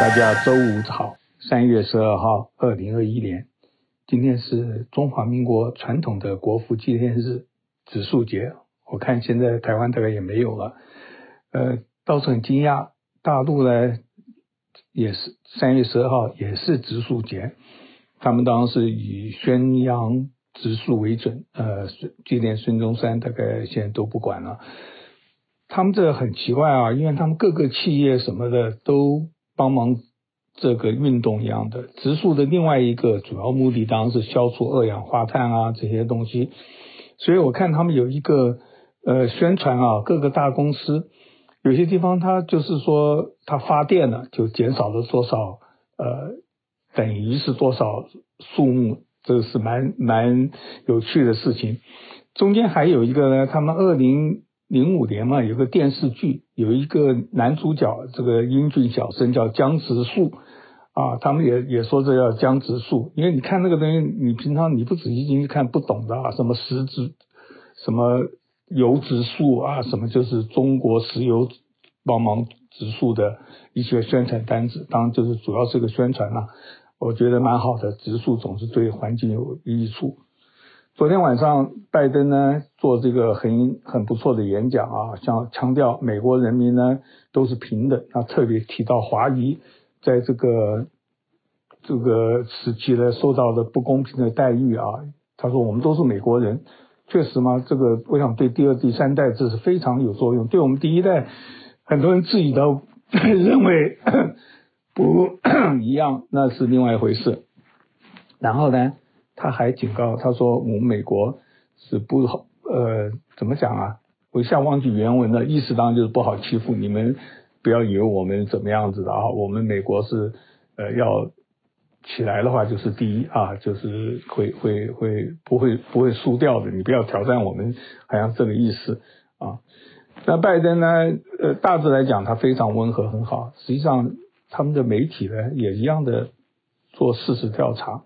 大家周五好，三月十二号，二零二一年，今天是中华民国传统的国父纪念日，植树节。我看现在台湾大概也没有了，呃，倒是很惊讶，大陆呢也是三月十二号也是植树节，他们当时以宣扬植树为准，呃，纪念孙中山，大概现在都不管了。他们这很奇怪啊，因为他们各个企业什么的都。帮忙这个运动一样的植树的另外一个主要目的当然是消除二氧化碳啊这些东西，所以我看他们有一个呃宣传啊，各个大公司有些地方它就是说它发电了就减少了多少呃等于是多少树木，这是蛮蛮有趣的事情。中间还有一个呢，他们二零。零五年嘛，有个电视剧，有一个男主角，这个英俊小生叫江直树啊，他们也也说这叫江直树，因为你看那个东西，你平常你不仔细进去看不懂的啊，什么石植，什么油植树啊，什么就是中国石油帮忙植树的一些宣传单子，当然就是主要是个宣传啦，我觉得蛮好的，植树总是对环境有益处。昨天晚上，拜登呢做这个很很不错的演讲啊，想强调美国人民呢都是平等。他特别提到华裔在这个这个时期呢受到的不公平的待遇啊。他说我们都是美国人，确实吗？这个我想对第二、第三代这是非常有作用。对我们第一代，很多人自己都认为 不 一样，那是另外一回事。然后呢？他还警告他说：“我们美国是不好，呃，怎么讲啊？我一下忘记原文了，意思当然就是不好欺负。你们不要以为我们怎么样子的啊，我们美国是呃要起来的话就是第一啊，就是会会会不会不会输掉的。你不要挑战我们，好像这个意思啊。那拜登呢？呃，大致来讲他非常温和，很好。实际上他们的媒体呢也一样的做事实调查。”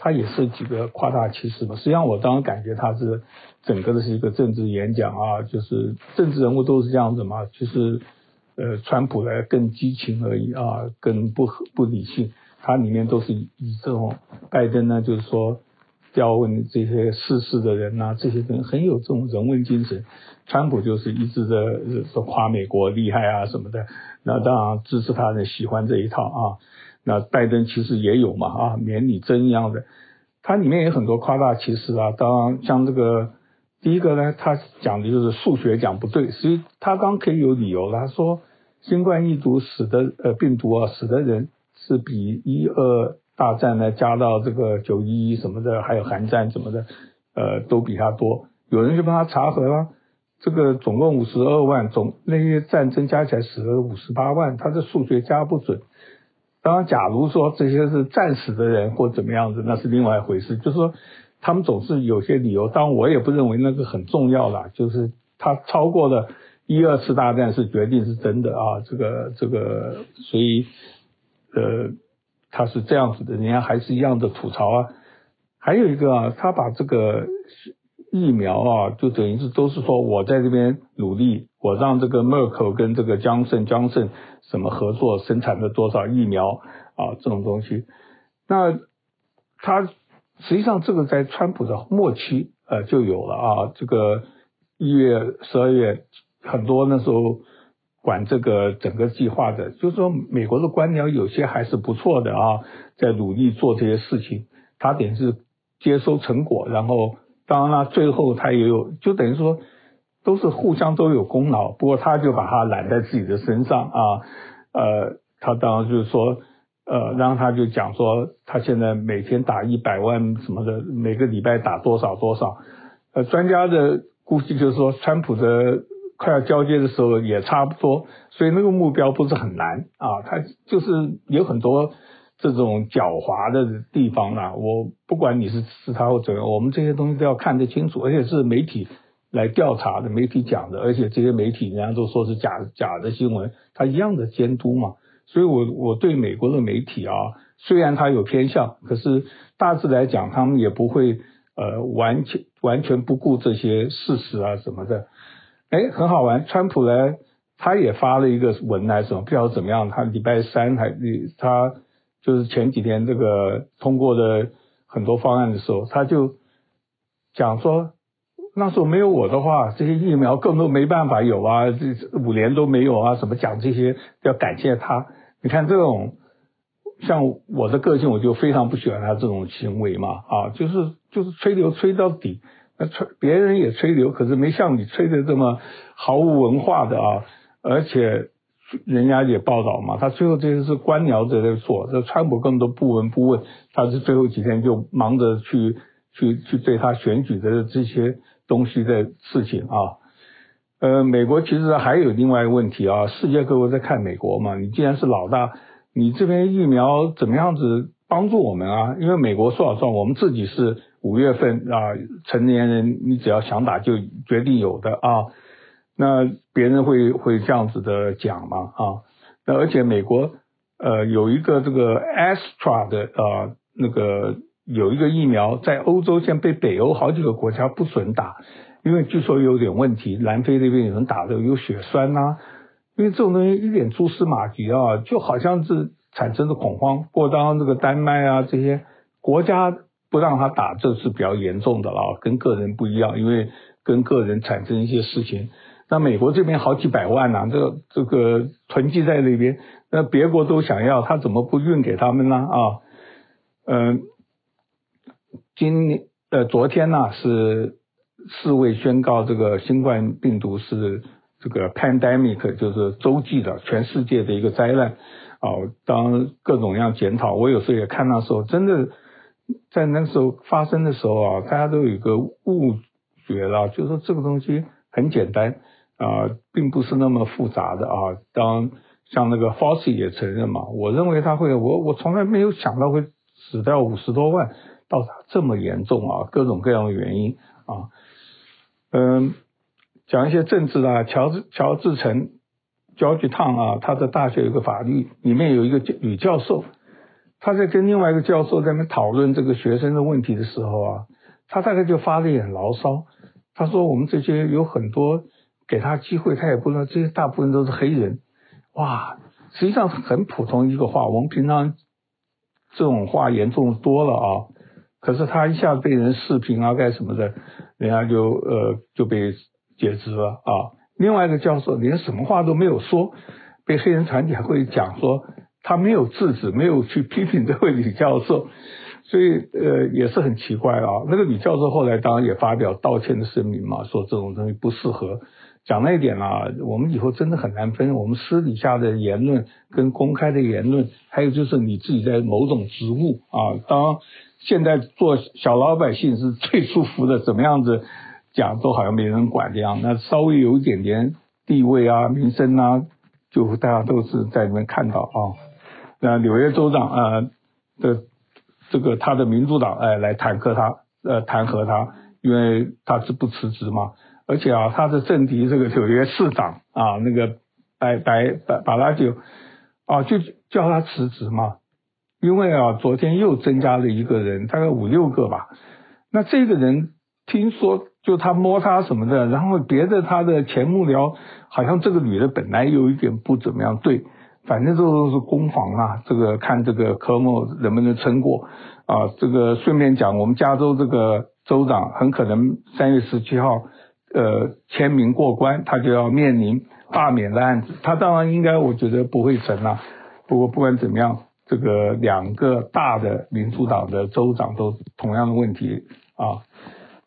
他也是几个夸大其词嘛，实际上我当然感觉他是整个的是一个政治演讲啊，就是政治人物都是这样子嘛，就是呃，川普呢更激情而已啊，更不不理性，他里面都是以这种拜登呢，就是说调问这些世事的人呐、这些人很有这种人文精神，川普就是一直的说夸美国厉害啊什么的，那当然支持他的喜欢这一套啊。那拜登其实也有嘛啊，免你争一样的，他里面有很多夸大其词啊。当，像这个第一个呢，他讲的就是数学讲不对，所以他刚可以有理由。他说，新冠疫毒死的呃病毒啊，死的人是比一二大战呢加到这个九一一什么的，还有韩战什么的，呃，都比他多。有人就帮他查核了，这个总共五十二万，总那些战争加起来死了五十八万，他这数学加不准。当然，假如说这些是战死的人或怎么样子，那是另外一回事。就是说，他们总是有些理由。当然，我也不认为那个很重要啦。就是他超过了一二次大战是决定是真的啊。这个这个，所以呃，他是这样子的，人家还是一样的吐槽啊。还有一个啊，他把这个。疫苗啊，就等于是都是说我在这边努力，我让这个 Merck 跟这个江森江森什么合作生产了多少疫苗啊，这种东西。那他实际上这个在川普的末期呃就有了啊，这个一月十二月很多那时候管这个整个计划的，就是说美国的官僚有些还是不错的啊，在努力做这些事情，他等于是接收成果，然后。当然了，最后他也有，就等于说都是互相都有功劳。不过他就把他揽在自己的身上啊，呃，他当然就是说，呃，然后他就讲说，他现在每天打一百万什么的，每个礼拜打多少多少。呃，专家的估计就是说，川普的快要交接的时候也差不多，所以那个目标不是很难啊，他就是有很多。这种狡猾的地方啊，我不管你是支持他或怎样，我们这些东西都要看得清楚，而且是媒体来调查的，媒体讲的，而且这些媒体人家都说是假假的新闻，他一样的监督嘛。所以我我对美国的媒体啊，虽然他有偏向，可是大致来讲，他们也不会呃完全完全不顾这些事实啊什么的。哎，很好玩，川普呢他也发了一个文来，什么不知道怎么样，他礼拜三还他就是前几天这个通过的很多方案的时候，他就讲说，那时候没有我的话，这些疫苗更都没办法有啊，这五年都没有啊，什么讲这些要感谢他。你看这种像我的个性，我就非常不喜欢他这种行为嘛，啊，就是就是吹牛吹到底，那吹别人也吹牛，可是没像你吹的这么毫无文化的啊。而且人家也报道嘛，他最后这些是官僚在做，这川普根本都不闻不问，他是最后几天就忙着去去去对他选举的这些东西的事情啊。呃，美国其实还有另外一个问题啊，世界各国在看美国嘛，你既然是老大，你这边疫苗怎么样子帮助我们啊？因为美国说好算，我们自己是五月份啊，成年人你只要想打就决定有的啊。那别人会会这样子的讲吗？啊，那而且美国呃有一个这个 Astra 的呃那个有一个疫苗在欧洲现在被北欧好几个国家不准打，因为据说有点问题，南非那边有人打的有血栓呐、因为这种东西一点蛛丝马迹啊，就好像是产生的恐慌。过当这个丹麦啊这些国家不让他打，这是比较严重的了，跟个人不一样，因为跟个人产生一些事情。那美国这边好几百万呐、啊，这个这个囤积在那边，那别国都想要，他怎么不运给他们呢？啊，嗯、今年呃昨天呢、是世卫宣告这个新冠病毒是这个 pandemic，就是洲际的全世界的一个灾难啊。当各种样检讨，我有时候也看那时候，真的在那时候发生的时候啊，大家都有一个误觉了，就是说这个东西很简单。啊、并不是那么复杂的啊。当像那个 Fauci 也承认嘛，我认为他会，我我从来没有想到会死掉五十多万，到达这么严重啊，各种各样的原因啊。嗯，讲一些政治啊，乔治乔治城 George Town 啊，他的大学有个法律，里面有一个女教授，他在跟另外一个教授在那讨论这个学生的问题的时候啊，他大概就发了一点牢骚，他说我们这些有很多。给他机会，他也不知道这些大部分都是黑人，哇，实际上很普通一个话，我们平常这种话严重多了啊。可是他一下子被人视频啊干什么的，人家就呃就被解职了啊。另外一个教授连什么话都没有说，被黑人团体还会讲说他没有制止，没有去批评这位女教授。所以，呃，也是很奇怪啊。那个女教授后来当然也发表道歉的声明嘛，说这种东西不适合。讲那一点啊，我们以后真的很难分我们私底下的言论跟公开的言论，还有就是你自己在某种职务啊。当现在做小老百姓是最舒服的，怎么样子讲都好像没人管这样。那稍微有一点点地位啊、名声啊，就大家都是在里面看到啊。那纽约州长啊的。这个他的民主党哎来弹劾他，呃弹劾他，因为他是不辞职嘛，而且啊他的政敌这个纽约市长啊那个白白白巴拉九啊就叫他辞职嘛，因为啊昨天又增加了一个人，大概五六个吧，那这个人听说就他摸他什么的，然后别的他的前幕僚好像这个女的本来有一点不怎么样对。反正这都是攻防啊，这个看这个科莫能不能撑过啊。这个顺便讲，我们加州这个州长很可能三月十七号呃签名过关，他就要面临罢免的案子。他当然应该我觉得不会成啊。不过不管怎么样，这个两个大的民主党的州长都同样的问题啊。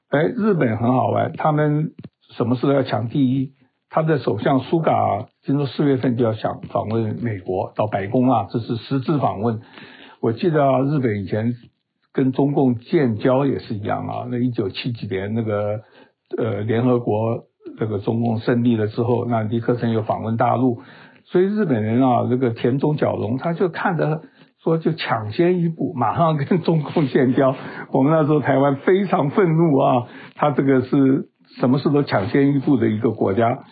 哎，日本很好玩，他们什么事都要抢第一。他的首相苏嘎听说四月份就要想访问美国，到白宫啊，这是实质访问。我记得，日本以前跟中共建交也是一样啊。那一九七几年那个呃联合国这个中共胜利了之后，那尼克森又访问大陆，所以日本人啊，这个田中角荣他就看着说就抢先一步，马上跟中共建交。我们那时候台湾非常愤怒啊，他这个是什么事都抢先一步的一个国家。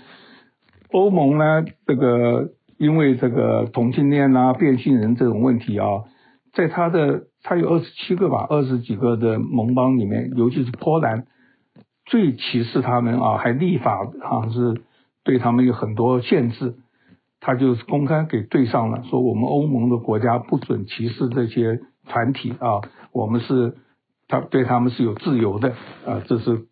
欧盟呢，这个因为这个同性恋啊、变性人这种问题啊，在他的他有二十七个吧，二十几个的盟邦里面，尤其是波兰最歧视他们啊，还立法好像是对他们有很多限制，他就是公开给对上了，说我们欧盟的国家不准歧视这些团体啊，我们是他对他们是有自由的啊，这是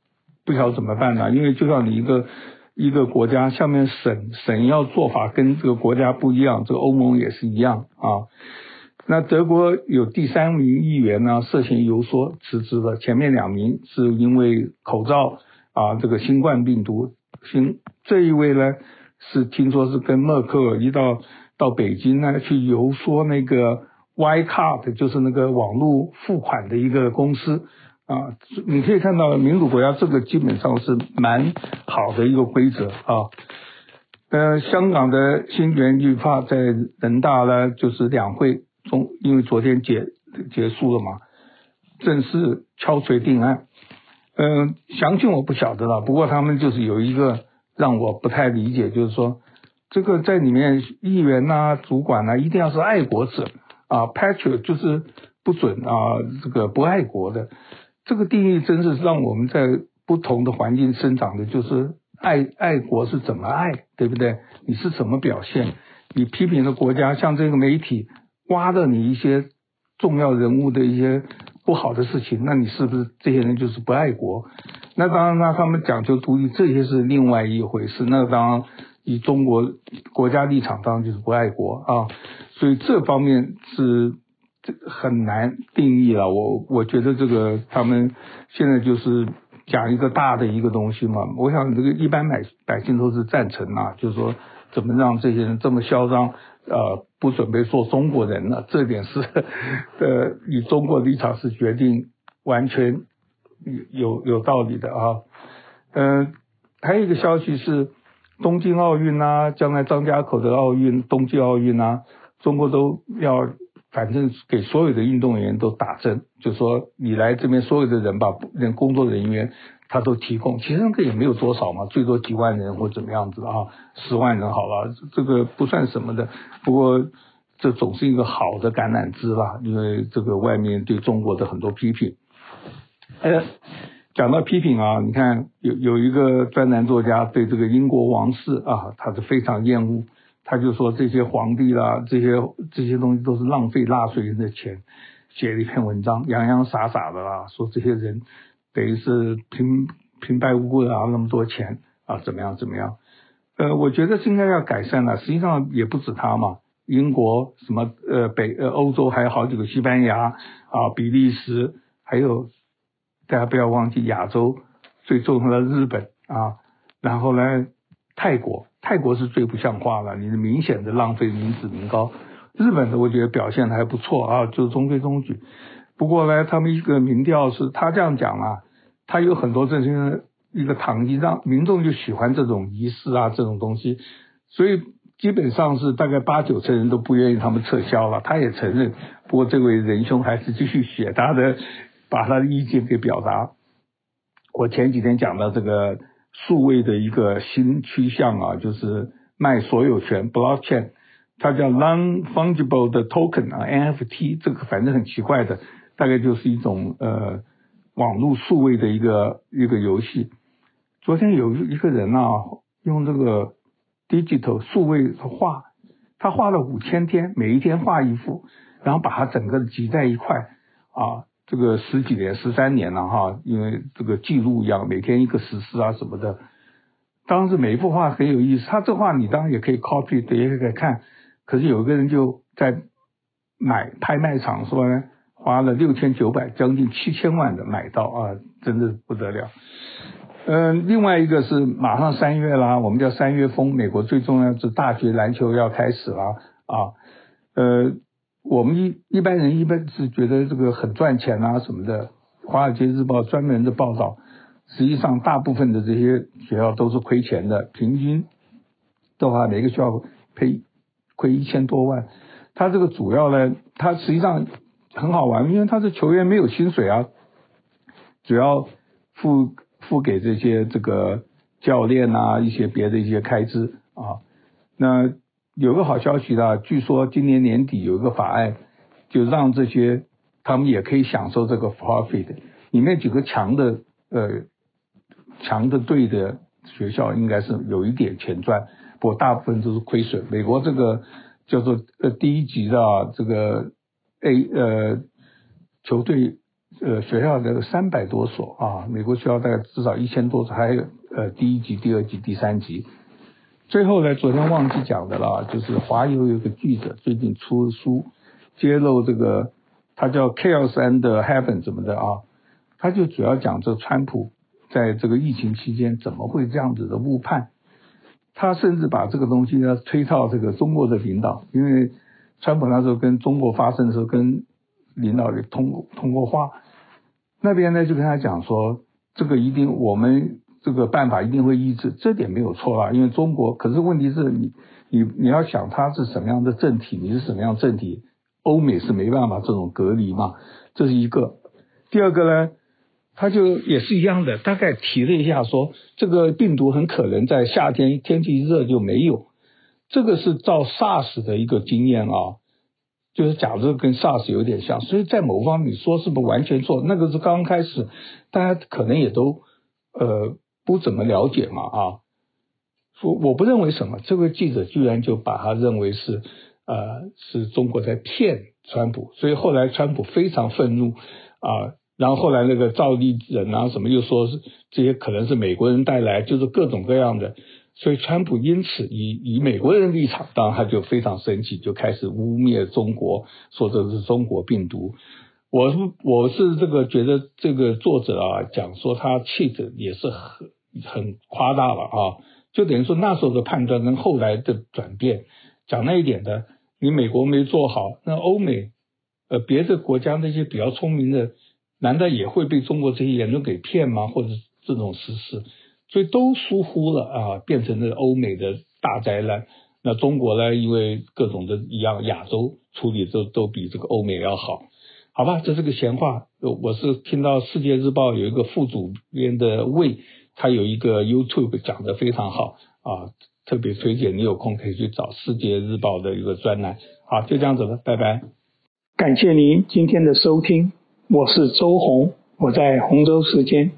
不晓得怎么办呢？因为就像你一个一个国家下面省省要做法跟这个国家不一样，这个欧盟也是一样啊。那德国有第三名议员呢，涉嫌游说辞职了。前面两名是因为口罩啊，这个新冠病毒。新这一位呢，是听说是跟默克尔一道到北京呢去游说那个 Y Card，就是那个网络付款的一个公司啊。你可以看到民主国家这个基本上是蛮好的一个规则啊。呃，香港的新源律法在人大呢，就是两会。中，因为昨天结结束了嘛，正式敲锤定案。嗯、详情我不晓得了。不过他们就是有一个让我不太理解，就是说这个在里面议员呐、主管呐、一定要是爱国者啊，patriot 就是不准啊，这个不爱国的。这个定义真是让我们在不同的环境生长的，就是爱爱国是怎么爱，对不对？你是怎么表现？你批评的国家，像这个媒体。挖的你一些重要人物的一些不好的事情，那你是不是这些人就是不爱国？那当然，那他们讲究独立，这些是另外一回事。那当然，以中国国家立场，当然就是不爱国啊。所以这方面是很难定义了。我我觉得这个他们现在就是讲一个大的一个东西嘛。我想这个一般百百姓都是赞成啊，就是说怎么让这些人这么嚣张。呃，不准备做中国人了，这点是 呃，以中国立场是决定完全有有有道理的啊。嗯、呃，还有一个消息是，东京奥运啊，将来张家口的奥运、冬季奥运啊，中国都要反正给所有的运动员都打针，就说你来这边所有的人吧，连工作人员。他都提供，其实那个也没有多少嘛，最多几万人或怎么样子啊，十万人好了，这个不算什么的。不过这总是一个好的橄榄枝吧，因为这个外面对中国的很多批评。呃，讲到批评啊，你看有有一个专栏作家对这个英国王室啊，他是非常厌恶，他就说这些皇帝啦，这些这些东西都是浪费纳税人的钱，写了一篇文章，洋洋洒洒的啦，说这些人。等于是平平白无故的拿那么多钱啊，怎么样怎么样？呃，我觉得是应该要改善了。实际上也不止他嘛，英国什么呃北呃欧洲还有好几个，西班牙啊、比利时，还有大家不要忘记亚洲最重要的日本啊，然后呢泰国，泰国是最不像话了，你是明显的浪费民脂民膏。日本的我觉得表现的还不错啊，就是中规中矩。不过呢，他们一个民调是他这样讲啊。他有很多这些一个糖衣，让民众就喜欢这种仪式啊，这种东西，所以基本上是大概八九成人都不愿意他们撤销了。他也承认，不过这位仁兄还是继续写他的，把他的意见给表达。我前几天讲到这个数位的一个新趋向啊，就是卖所有权 （blockchain），它叫 non-fungible 的 token 啊，NFT，这个反正很奇怪的，大概就是一种呃。网络数位的一个一个游戏，昨天有一个人啊，用这个 digital 数位画，他画了五千天，每一天画一幅，然后把它整个集在一块啊，这个十几年、十三年了哈，因为这个记录一样，每天一个时事啊什么的。当时每一幅画很有意思，他这画你当然也可以 copy，也可以看，可是有一个人就在买拍卖场说呢。花了六千九百，将近七千万的买到啊，真的不得了。嗯，另外一个是马上三月啦，我们叫三月风，美国最重要是大学篮球要开始了啊。呃，我们一一般人一般是觉得这个很赚钱啊什么的。华尔街日报专门的报道，实际上大部分的这些学校都是亏钱的，平均的话每个学校赔亏一千多万。它这个主要呢，它实际上。很好玩，因为他是球员没有薪水啊，主要付付给这些这个教练啊一些别的一些开支啊。那有个好消息啦，据说今年年底有一个法案，就让这些他们也可以享受这个 profit。里面几个强的呃强的队的学校应该是有一点钱赚，不过大部分都是亏损。美国这个叫做呃第一级的，这个 A 呃球队呃学校的三百多所啊，美国学校大概至少一千多所，还有呃第一级、第二级、第三级。最后呢，昨天忘记讲的了，就是华邮有个记者最近出书揭露这个，他叫 Chaos and Heaven 怎么的啊？他就主要讲这川普。在这个疫情期间，怎么会这样子的误判？他甚至把这个东西呢推到这个中国的领导，因为川普那时候跟中国发生的时候，跟领导人通通过话，那边呢就跟他讲说，这个一定我们这个办法一定会抑制，这点没有错啦。因为中国，可是问题是你你你要想他是什么样的政体，你是什么样政体，欧美是没办法这种隔离嘛，这是一个。第二个呢？他就也是一样的，大概提了一下说，这个病毒很可能在夏天天气一热就没有，这个是照 SARS 的一个经验啊，就是假如跟 SARS 有点像，所以在某方面说是不完全错，那个是刚开始，大家可能也都呃不怎么了解嘛啊，我我不认为什么，这个记者居然就把他认为是呃是中国在骗川普，所以后来川普非常愤怒啊。然后后来那个赵立人啊什么又说是这些可能是美国人带来，就是各种各样的，所以川普因此以以美国人立场，当然他就非常生气，就开始污蔑中国，说这是中国病毒。我是我是这个觉得这个作者啊讲说他气质也是很很夸大了啊，就等于说那时候的判断跟后来的转变，讲那一点的，你美国没做好，那欧美呃别的国家那些比较聪明的。难道也会被中国这些言论给骗吗？或者这种实事，所以都疏忽了啊，变成了欧美的大灾难。那中国呢？因为各种的一样，亚洲处理都都比这个欧美要好，好吧？这是个闲话。我是听到《世界日报》有一个副主编的魏，他有一个 YouTube 讲得非常好啊，特别推荐你有空可以去找《世界日报》的一个专栏。好，就这样子了，拜拜。感谢您今天的收听。我是周红，我在洪州时间。